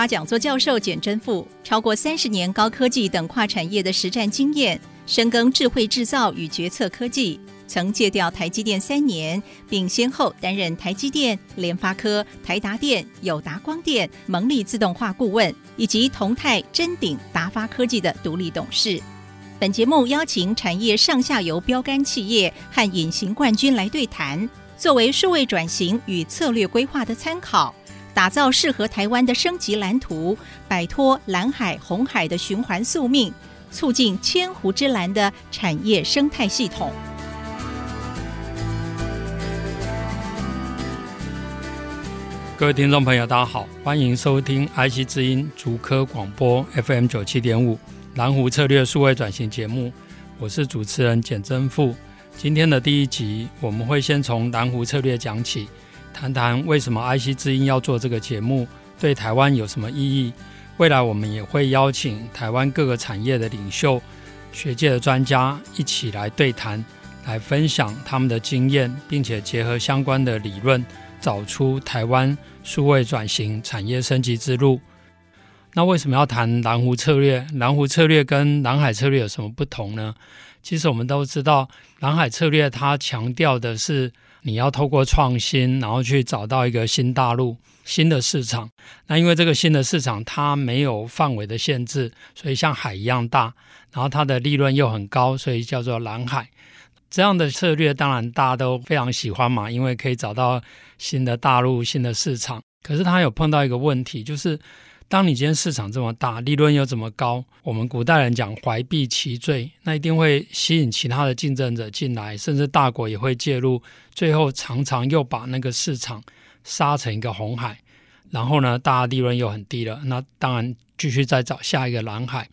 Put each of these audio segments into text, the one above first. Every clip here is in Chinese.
华讲座教授简真富，超过三十年高科技等跨产业的实战经验，深耕智慧制造与决策科技，曾借调台积电三年，并先后担任台积电、联发科、台达电、友达光电、蒙利自动化顾问，以及同泰、臻鼎、达发科技的独立董事。本节目邀请产业上下游标杆企业和隐形冠军来对谈，作为数位转型与策略规划的参考。打造适合台湾的升级蓝图，摆脱蓝海、红海的循环宿命，促进千湖之蓝的产业生态系统。各位听众朋友，大家好，欢迎收听 IC 之音竹科广播 FM 九七点五蓝湖策略数位转型节目，我是主持人简真富。今天的第一集，我们会先从蓝湖策略讲起。谈谈为什么 IC 之音要做这个节目，对台湾有什么意义？未来我们也会邀请台湾各个产业的领袖、学界的专家一起来对谈，来分享他们的经验，并且结合相关的理论，找出台湾数位转型产业升级之路。那为什么要谈蓝湖策略？蓝湖策略跟蓝海策略有什么不同呢？其实我们都知道，蓝海策略它强调的是。你要透过创新，然后去找到一个新大陆、新的市场。那因为这个新的市场它没有范围的限制，所以像海一样大，然后它的利润又很高，所以叫做蓝海。这样的策略当然大家都非常喜欢嘛，因为可以找到新的大陆、新的市场。可是它有碰到一个问题，就是。当你今天市场这么大，利润又这么高，我们古代人讲怀璧其罪，那一定会吸引其他的竞争者进来，甚至大国也会介入，最后常常又把那个市场杀成一个红海，然后呢，大家利润又很低了，那当然继续再找下一个蓝海。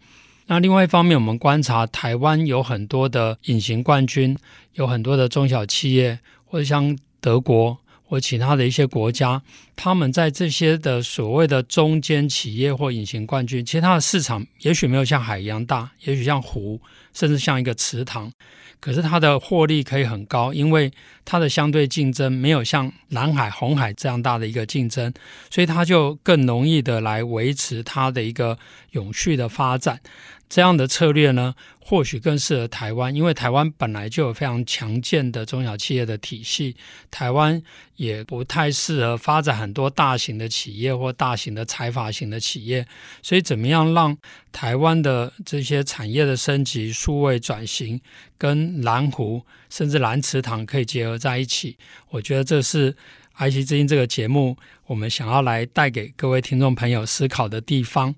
那另外一方面，我们观察台湾有很多的隐形冠军，有很多的中小企业，或者像德国。或其他的一些国家，他们在这些的所谓的中间企业或隐形冠军，其实它的市场也许没有像海一样大，也许像湖，甚至像一个池塘，可是它的获利可以很高，因为它的相对竞争没有像蓝海、红海这样大的一个竞争，所以它就更容易的来维持它的一个永续的发展。这样的策略呢，或许更适合台湾，因为台湾本来就有非常强健的中小企业的体系，台湾也不太适合发展很多大型的企业或大型的财阀型的企业，所以怎么样让台湾的这些产业的升级、数位转型跟蓝湖甚至蓝池塘可以结合在一起？我觉得这是 IC 之音这个节目我们想要来带给各位听众朋友思考的地方。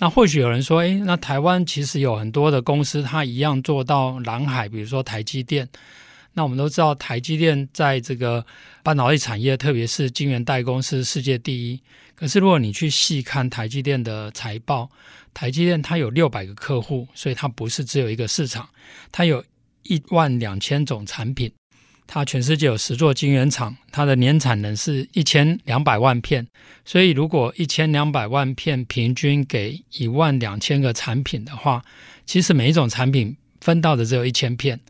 那或许有人说，诶，那台湾其实有很多的公司，它一样做到蓝海，比如说台积电。那我们都知道，台积电在这个半导体产业，特别是晶圆代工是世界第一。可是如果你去细看台积电的财报，台积电它有六百个客户，所以它不是只有一个市场，它有一万两千种产品。它全世界有十座晶圆厂，它的年产能是一千两百万片，所以如果一千两百万片平均给一万两千个产品的话，其实每一种产品分到的只有一千片。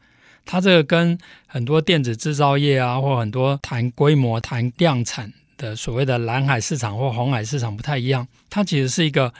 它这个跟很多电子制造业啊，或很多谈规模、谈量产的所谓的蓝海市场或红海市场不太一样，它其实是一个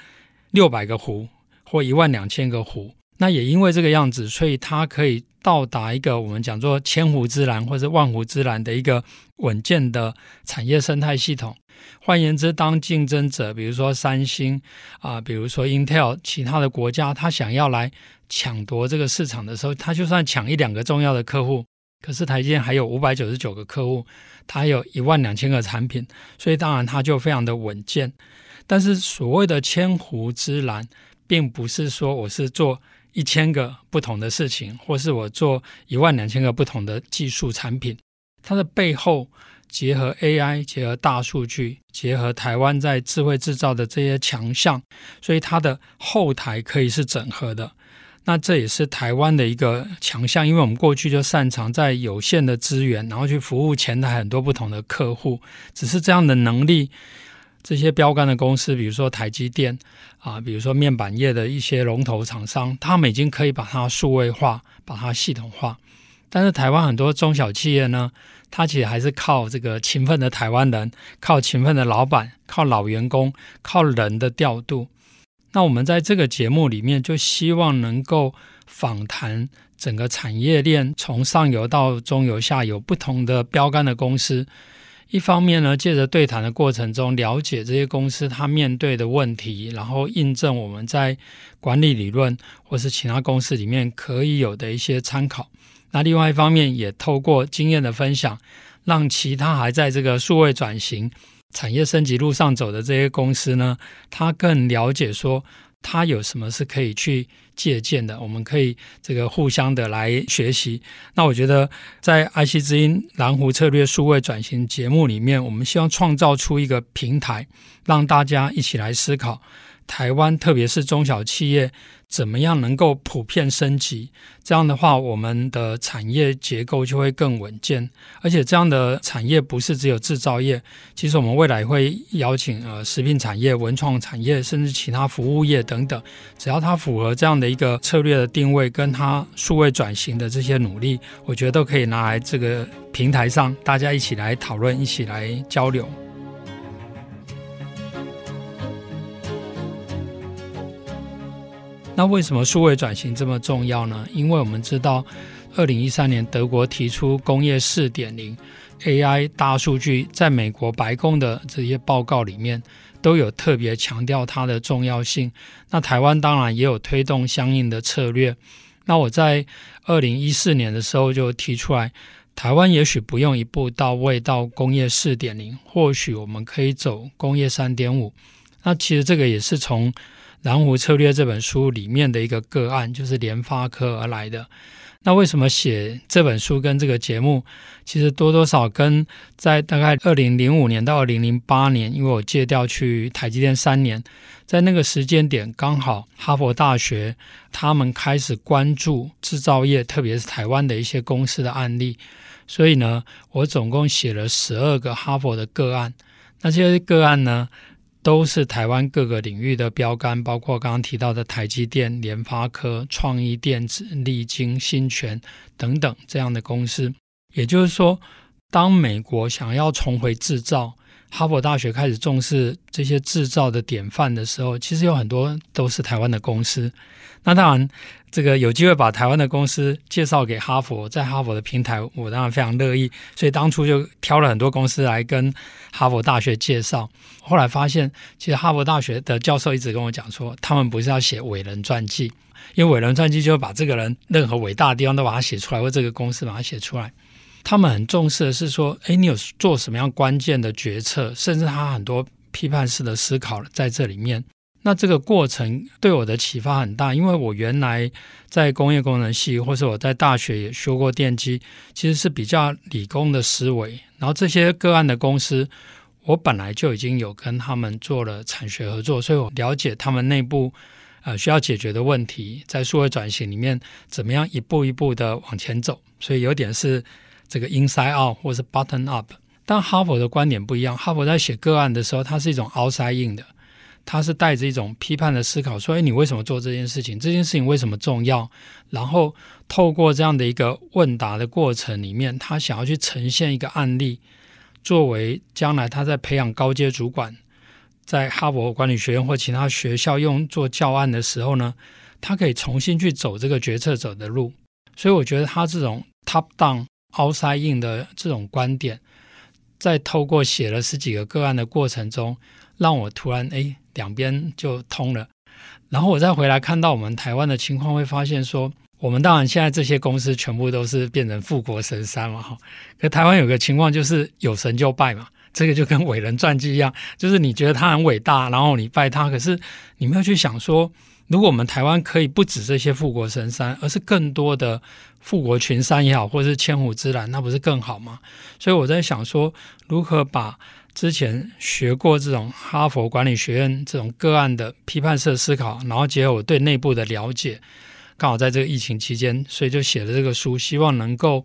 六百个湖或一万两千个湖。那也因为这个样子，所以它可以到达一个我们讲做千湖之蓝或者万湖之蓝的一个稳健的产业生态系统。换言之，当竞争者，比如说三星啊、比如说 Intel，其他的国家，他想要来抢夺这个市场的时候，他就算抢一两个重要的客户，可是台积电还有五百九十九个客户，它有一万两千个产品，所以当然它就非常的稳健。但是所谓的千湖之蓝，并不是说我是做。一千个不同的事情，或是我做一万两千个不同的技术产品，它的背后结合 AI，结合大数据，结合台湾在智慧制造的这些强项，所以它的后台可以是整合的。那这也是台湾的一个强项，因为我们过去就擅长在有限的资源，然后去服务前台很多不同的客户。只是这样的能力，这些标杆的公司，比如说台积电啊，比如说面板业的一些龙头厂商，他们已经可以把它数位化，把它系统化。但是台湾很多中小企业呢，它其实还是靠这个勤奋的台湾人，靠勤奋的老板，靠老员工，靠人的调度。那我们在这个节目里面，就希望能够访谈整个产业链，从上游到中游、下游不同的标杆的公司。一方面呢，借着对谈的过程中，了解这些公司它面对的问题，然后印证我们在管理理论或是其他公司里面可以有的一些参考。那另外一方面，也透过经验的分享，让其他还在这个数位转型、产业升级路上走的这些公司呢，他更了解说，他有什么是可以去借鉴的，我们可以这个互相的来学习。那我觉得，在 IC 之音蓝湖策略数位转型节目里面，我们希望创造出一个平台，让大家一起来思考。台湾，特别是中小企业，怎么样能够普遍升级？这样的话，我们的产业结构就会更稳健。而且，这样的产业不是只有制造业，其实我们未来会邀请呃食品产业、文创产业，甚至其他服务业等等，只要它符合这样的一个策略的定位，跟它数位转型的这些努力，我觉得都可以拿来这个平台上，大家一起来讨论，一起来交流。那为什么数位转型这么重要呢？因为我们知道，二零一三年德国提出工业四点零 AI 大数据，在美国白宫的这些报告里面都有特别强调它的重要性。那台湾当然也有推动相应的策略。那我在二零一四年的时候就提出来，台湾也许不用一步到位到工业四点零，或许我们可以走工业三点五。那其实这个也是从蓝湖策略这本书里面的一个个案，就是联发科而来的。那为什么写这本书跟这个节目，其实多多少跟在大概二零零五年到二零零八年，因为我借调去台积电三年，在那个时间点，刚好哈佛大学他们开始关注制造业，特别是台湾的一些公司的案例，所以呢，我总共写了十二个哈佛的个案。那这些个案呢，都是台湾各个领域的标杆，包括刚刚提到的台积电、联发科、创意电子、力晶、新泉等等这样的公司。也就是说，当美国想要重回制造，哈佛大学开始重视这些制造的典范的时候，其实有很多都是台湾的公司。那当然，这个有机会把台湾的公司介绍给哈佛，在哈佛的平台，我当然非常乐意。所以当初就挑了很多公司来跟哈佛大学介绍。后来发现，其实哈佛大学的教授一直跟我讲说，他们不是要写伟人传记，因为伟人传记就会把这个人任何伟大的地方都把它写出来，或这个公司把它写出来。他们很重视的是说，诶，你有做什么样关键的决策，甚至他很多批判式的思考在这里面。那这个过程对我的启发很大，因为我原来在工业工程系，或是我在大学也学过电机，其实是比较理工的思维。然后这些个案的公司，我本来就已经有跟他们做了产学合作，所以我了解他们内部呃需要解决的问题，在数位转型里面怎么样一步一步的往前走。所以有点是这个 inside out 或是 button up。但哈佛的观点不一样，哈佛在写个案的时候，它是一种 outside in 的。他是带着一种批判的思考，说：“诶，你为什么做这件事情？这件事情为什么重要？”然后透过这样的一个问答的过程里面，他想要去呈现一个案例，作为将来他在培养高阶主管，在哈佛管理学院或其他学校用做教案的时候呢，他可以重新去走这个决策者的路。所以我觉得他这种 top down outside in 的这种观点，在透过写了十几个个案的过程中，让我突然诶。两边就通了，然后我再回来看到我们台湾的情况，会发现说，我们当然现在这些公司全部都是变成富国神山嘛，哈。可台湾有个情况就是有神就拜嘛，这个就跟伟人传记一样，就是你觉得他很伟大，然后你拜他，可是你没有去想说，如果我们台湾可以不止这些富国神山，而是更多的富国群山也好，或是千湖之蓝，那不是更好吗？所以我在想说，如何把之前学过这种哈佛管理学院这种个案的批判式思考，然后结合我对内部的了解，刚好在这个疫情期间，所以就写了这个书，希望能够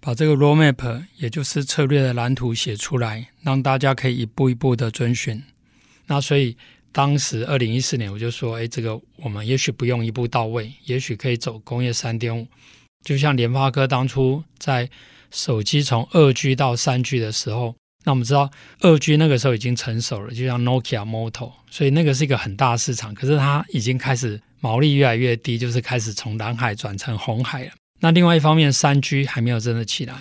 把这个 roadmap，也就是策略的蓝图写出来，让大家可以一步一步的遵循。那所以。当时二零一四年，我就说，哎，这个我们也许不用一步到位，也许可以走工业三点五，就像联发科当初在手机从二 G 到三 G 的时候，那我们知道二 G 那个时候已经成熟了，就像 Nokia、Moto，所以那个是一个很大市场，可是它已经开始毛利越来越低，就是开始从蓝海转成红海了。那另外一方面，三 G 还没有真的起来，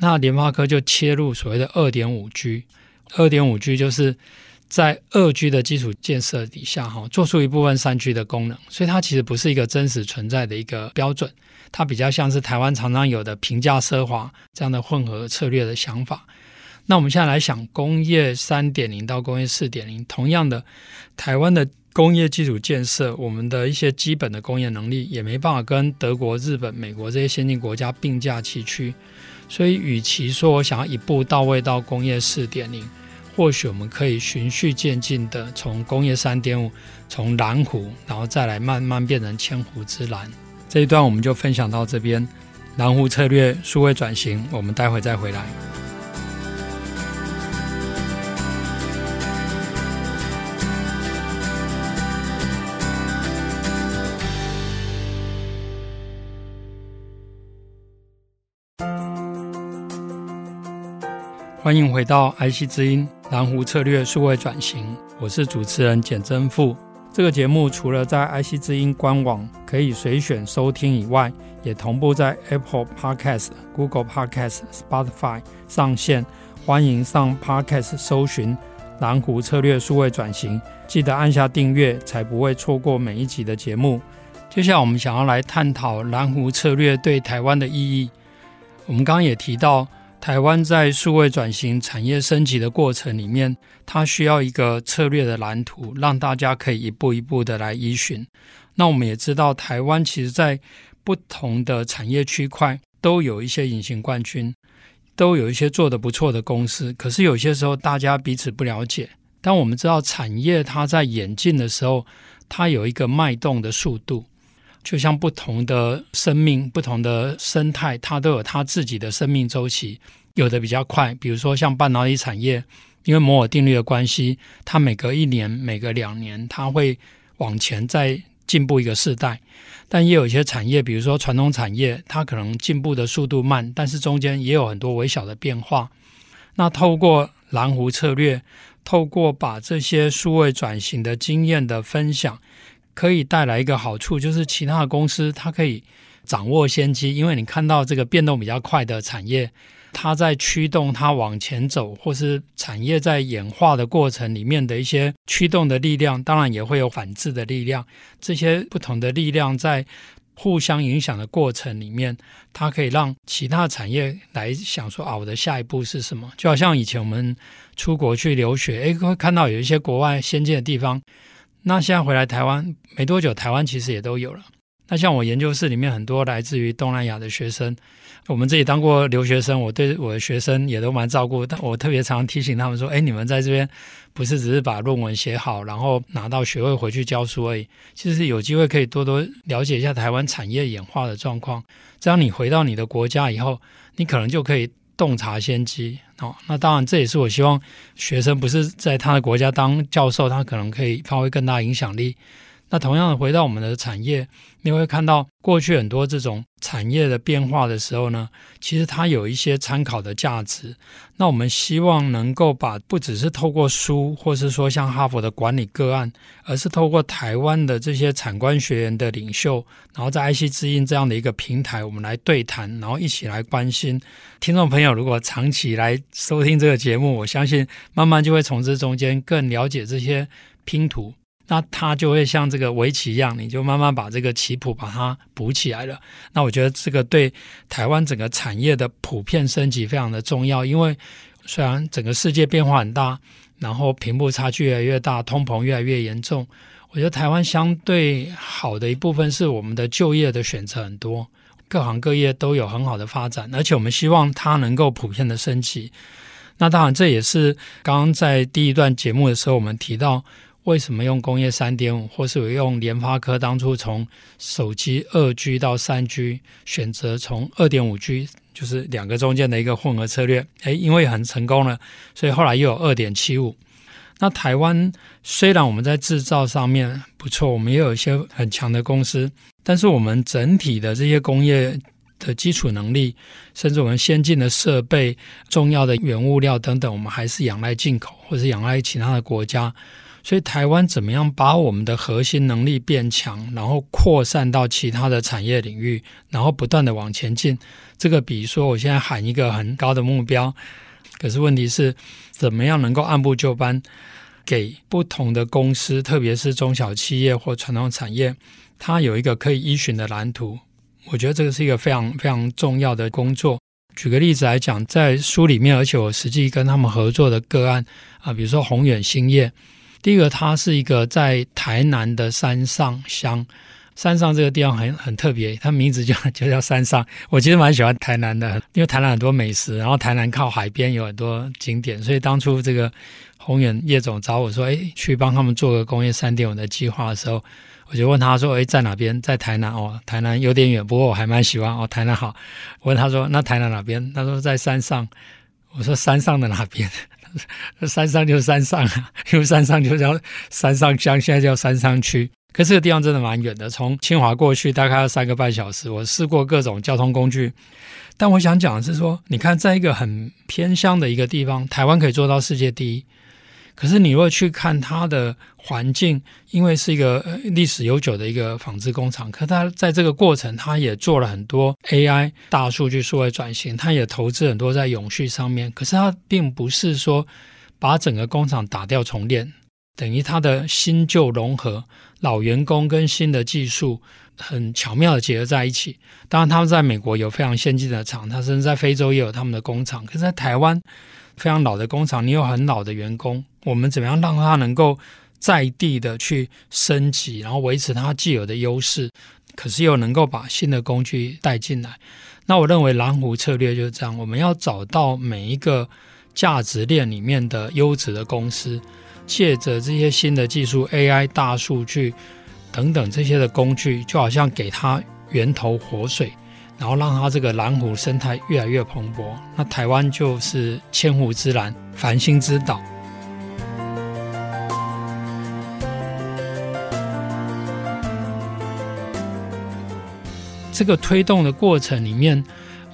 那联发科就切入所谓的二点五 G，二点五 G 就是。在二 G 的基础建设底下，哈，做出一部分三 G 的功能，所以它其实不是一个真实存在的一个标准，它比较像是台湾常常有的平价奢华这样的混合策略的想法。那我们现在来想，工业三点零到工业四点零，同样的，台湾的工业基础建设，我们的一些基本的工业能力也没办法跟德国、日本、美国这些先进国家并驾齐驱，所以与其说我想要一步到位到工业四点零。或许我们可以循序渐进的从工业三点五，从蓝湖，然后再来慢慢变成千湖之蓝。这一段我们就分享到这边，蓝湖策略数位转型，我们待会再回来。欢迎回到 IC 之音。蓝湖策略数位转型，我是主持人简真富。这个节目除了在 IC 之音官网可以随选收听以外，也同步在 Apple Podcast、Google Podcast、Spotify 上线。欢迎上 Podcast 搜寻“蓝湖策略数位转型”，记得按下订阅，才不会错过每一集的节目。接下来，我们想要来探讨蓝湖策略对台湾的意义。我们刚刚也提到。台湾在数位转型、产业升级的过程里面，它需要一个策略的蓝图，让大家可以一步一步的来依循。那我们也知道，台湾其实在不同的产业区块都有一些隐形冠军，都有一些做得不错的公司。可是有些时候大家彼此不了解。但我们知道，产业它在演进的时候，它有一个脉动的速度。就像不同的生命、不同的生态，它都有它自己的生命周期，有的比较快，比如说像半导体产业，因为摩尔定律的关系，它每隔一年、每隔两年，它会往前再进步一个世代。但也有一些产业，比如说传统产业，它可能进步的速度慢，但是中间也有很多微小的变化。那透过蓝湖策略，透过把这些数位转型的经验的分享。可以带来一个好处，就是其他的公司它可以掌握先机，因为你看到这个变动比较快的产业，它在驱动它往前走，或是产业在演化的过程里面的一些驱动的力量，当然也会有反制的力量。这些不同的力量在互相影响的过程里面，它可以让其他产业来想说啊，我的下一步是什么？就好像以前我们出国去留学，诶，会看到有一些国外先进的地方。那现在回来台湾没多久，台湾其实也都有了。那像我研究室里面很多来自于东南亚的学生，我们自己当过留学生，我对我的学生也都蛮照顾。但我特别常提醒他们说：“哎，你们在这边不是只是把论文写好，然后拿到学位回去教书而已。其实有机会可以多多了解一下台湾产业演化的状况。这样你回到你的国家以后，你可能就可以。”洞察先机哦，那当然这也是我希望学生不是在他的国家当教授，他可能可以发挥更大影响力。那同样的，回到我们的产业，你会看到过去很多这种产业的变化的时候呢，其实它有一些参考的价值。那我们希望能够把不只是透过书，或是说像哈佛的管理个案，而是透过台湾的这些产官学研的领袖，然后在 IC 之音这样的一个平台，我们来对谈，然后一起来关心听众朋友。如果长期来收听这个节目，我相信慢慢就会从这中间更了解这些拼图。那它就会像这个围棋一样，你就慢慢把这个棋谱把它补起来了。那我觉得这个对台湾整个产业的普遍升级非常的重要，因为虽然整个世界变化很大，然后贫富差距越来越大，通膨越来越严重，我觉得台湾相对好的一部分是我们的就业的选择很多，各行各业都有很好的发展，而且我们希望它能够普遍的升级。那当然，这也是刚刚在第一段节目的时候，我们提到为什么用工业三点五，或是用联发科当初从手机二 G 到三 G，选择从二点五 G，就是两个中间的一个混合策略。诶，因为很成功了，所以后来又有二点七五。那台湾虽然我们在制造上面不错，我们也有一些很强的公司，但是我们整体的这些工业。的基础能力，甚至我们先进的设备、重要的原物料等等，我们还是仰赖进口，或是仰赖其他的国家。所以，台湾怎么样把我们的核心能力变强，然后扩散到其他的产业领域，然后不断的往前进？这个比如说，我现在喊一个很高的目标，可是问题是，怎么样能够按部就班，给不同的公司，特别是中小企业或传统产业，它有一个可以依循的蓝图。我觉得这个是一个非常非常重要的工作。举个例子来讲，在书里面，而且我实际跟他们合作的个案啊，比如说宏远兴业，第一个它是一个在台南的山上乡，山上这个地方很很特别，它名字就就叫山上。我其实蛮喜欢台南的，因为台南很多美食，然后台南靠海边有很多景点，所以当初这个宏远叶总找我说，哎，去帮他们做个工业三点五的计划的时候。我就问他说：“诶，在哪边？在台南哦，台南有点远，不过我还蛮喜欢哦。台南好。”我问他说：“那台南哪边？”他说：“在山上。”我说：“山上的哪边？”：“山上就是山上啊，因为山上就叫山上乡，现在叫山上区。可是这个地方真的蛮远的，从清华过去大概要三个半小时。我试过各种交通工具，但我想讲的是说，你看，在一个很偏乡的一个地方，台湾可以做到世界第一。可是你如果去看它的环境，因为是一个历史悠久的一个纺织工厂，可它在这个过程，它也做了很多 AI 大数据数位转型，它也投资很多在永续上面。可是它并不是说把整个工厂打掉重练，等于它的新旧融合，老员工跟新的技术很巧妙的结合在一起。当然，他们在美国有非常先进的厂，他甚至在非洲也有他们的工厂。可是，在台湾，非常老的工厂，你有很老的员工，我们怎么样让他能够在地的去升级，然后维持他既有的优势，可是又能够把新的工具带进来？那我认为蓝湖策略就是这样，我们要找到每一个价值链里面的优质的公司，借着这些新的技术、AI、大数据等等这些的工具，就好像给他源头活水。然后让它这个蓝湖生态越来越蓬勃，那台湾就是千湖之蓝、繁星之岛。这个推动的过程里面，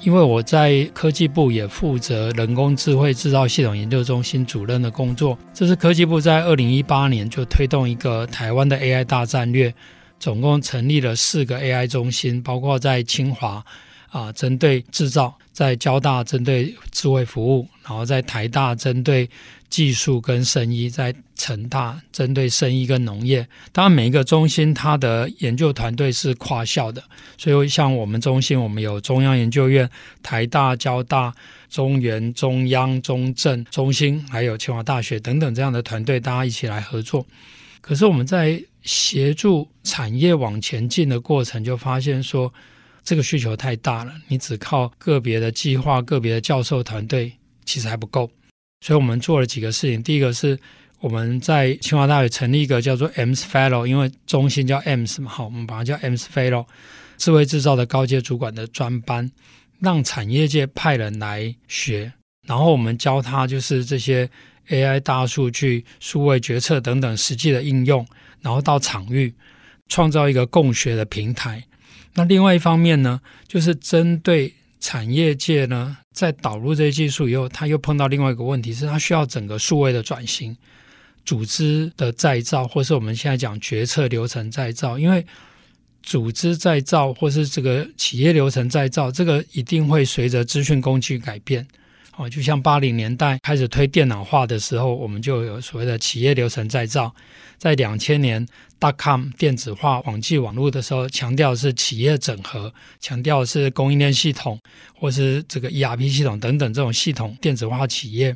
因为我在科技部也负责人工智慧制造系统研究中心主任的工作，这是科技部在二零一八年就推动一个台湾的 AI 大战略。总共成立了四个 AI 中心，包括在清华啊，针对制造；在交大针对智慧服务；然后在台大针对技术跟生医；在成大针对生医跟农业。当然，每一个中心它的研究团队是跨校的，所以像我们中心，我们有中央研究院、台大、交大、中原、中央、中正、中心，还有清华大学等等这样的团队，大家一起来合作。可是我们在协助产业往前进的过程，就发现说这个需求太大了，你只靠个别的计划、个别的教授团队其实还不够，所以我们做了几个事情。第一个是我们在清华大学成立一个叫做 M's Fellow，因为中心叫 M's 嘛，好，我们把它叫 M's Fellow，智慧制造的高阶主管的专班，让产业界派人来学，然后我们教他就是这些 AI 大数据、数位决策等等实际的应用。然后到场域创造一个共学的平台。那另外一方面呢，就是针对产业界呢，在导入这些技术以后，他又碰到另外一个问题，是他需要整个数位的转型、组织的再造，或是我们现在讲决策流程再造。因为组织再造或是这个企业流程再造，这个一定会随着资讯工具改变。哦，就像八零年代开始推电脑化的时候，我们就有所谓的企业流程再造。在两千年 dot-com 电子化网际网络的时候，强调是企业整合，强调是供应链系统或是这个 ERP 系统等等这种系统电子化企业。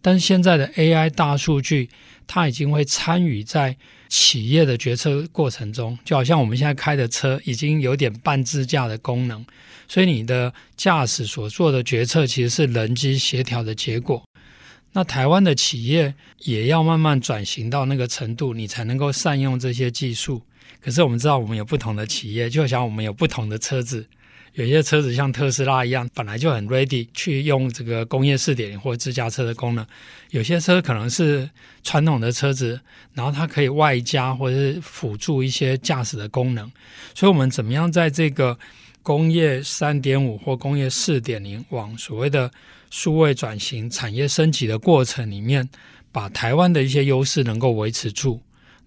但现在的 AI 大数据，它已经会参与在企业的决策过程中，就好像我们现在开的车已经有点半自驾的功能，所以你的驾驶所做的决策其实是人机协调的结果。那台湾的企业也要慢慢转型到那个程度，你才能够善用这些技术。可是我们知道，我们有不同的企业，就好像我们有不同的车子，有些车子像特斯拉一样，本来就很 ready 去用这个工业四点或自驾车的功能；有些车可能是传统的车子，然后它可以外加或者是辅助一些驾驶的功能。所以，我们怎么样在这个工业三点五或工业四点零往所谓的数位转型、产业升级的过程里面，把台湾的一些优势能够维持住，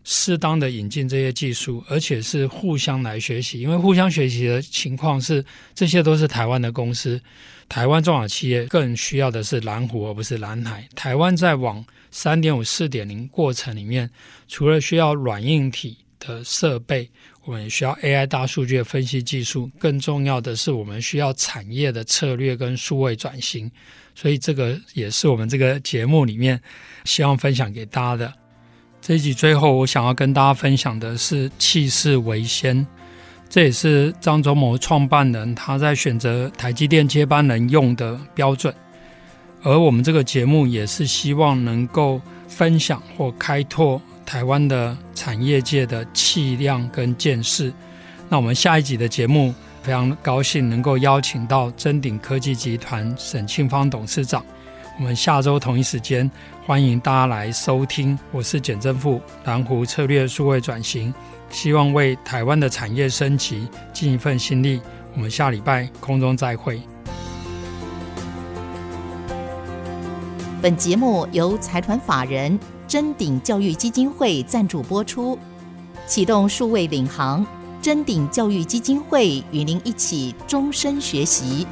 适当的引进这些技术，而且是互相来学习。因为互相学习的情况是，这些都是台湾的公司，台湾中小企业更需要的是蓝湖而不是蓝海。台湾在往三点五、四点零过程里面，除了需要软硬体的设备。我们需要 AI 大数据分析技术，更重要的是，我们需要产业的策略跟数位转型。所以，这个也是我们这个节目里面希望分享给大家的。这一集最后，我想要跟大家分享的是气势为先，这也是张忠谋创办人他在选择台积电接班人用的标准。而我们这个节目也是希望能够分享或开拓。台湾的产业界的气量跟见识，那我们下一集的节目非常高兴能够邀请到臻鼎科技集团沈庆芳董事长。我们下周同一时间欢迎大家来收听，我是简正富，蓝湖策略数位转型，希望为台湾的产业升级尽一份心力。我们下礼拜空中再会。本节目由财团法人。臻鼎教育基金会赞助播出，启动数位领航。臻鼎教育基金会与您一起终身学习。